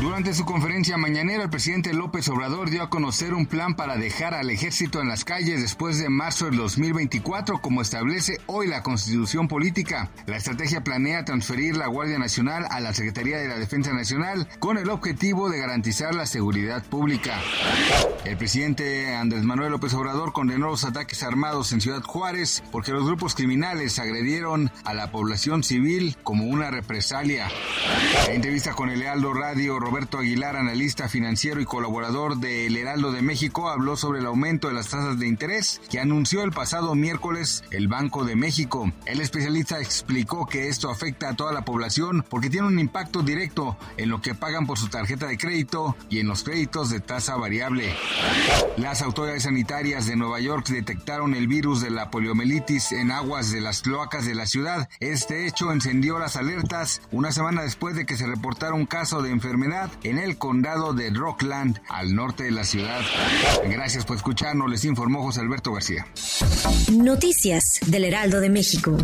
Durante su conferencia mañanera, el presidente López Obrador dio a conocer un plan para dejar al ejército en las calles después de marzo del 2024, como establece hoy la constitución política. La estrategia planea transferir la Guardia Nacional a la Secretaría de la Defensa Nacional con el objetivo de garantizar la seguridad pública. El presidente Andrés Manuel López Obrador condenó los ataques armados en Ciudad Juárez porque los grupos criminales agredieron a la población civil como una represalia. En entrevista con el Lealdo Radio, Roberto Aguilar, analista financiero y colaborador de El Heraldo de México, habló sobre el aumento de las tasas de interés que anunció el pasado miércoles el Banco de México. El especialista explicó que esto afecta a toda la población porque tiene un impacto directo en lo que pagan por su tarjeta de crédito y en los créditos de tasa variable. Las autoridades sanitarias de Nueva York detectaron el virus de la poliomielitis en aguas de las cloacas de la ciudad. Este hecho encendió las alertas una semana después de que se reportara un caso de enfermedad en el condado de Rockland, al norte de la ciudad. Gracias por escucharnos, les informó José Alberto García. Noticias del Heraldo de México.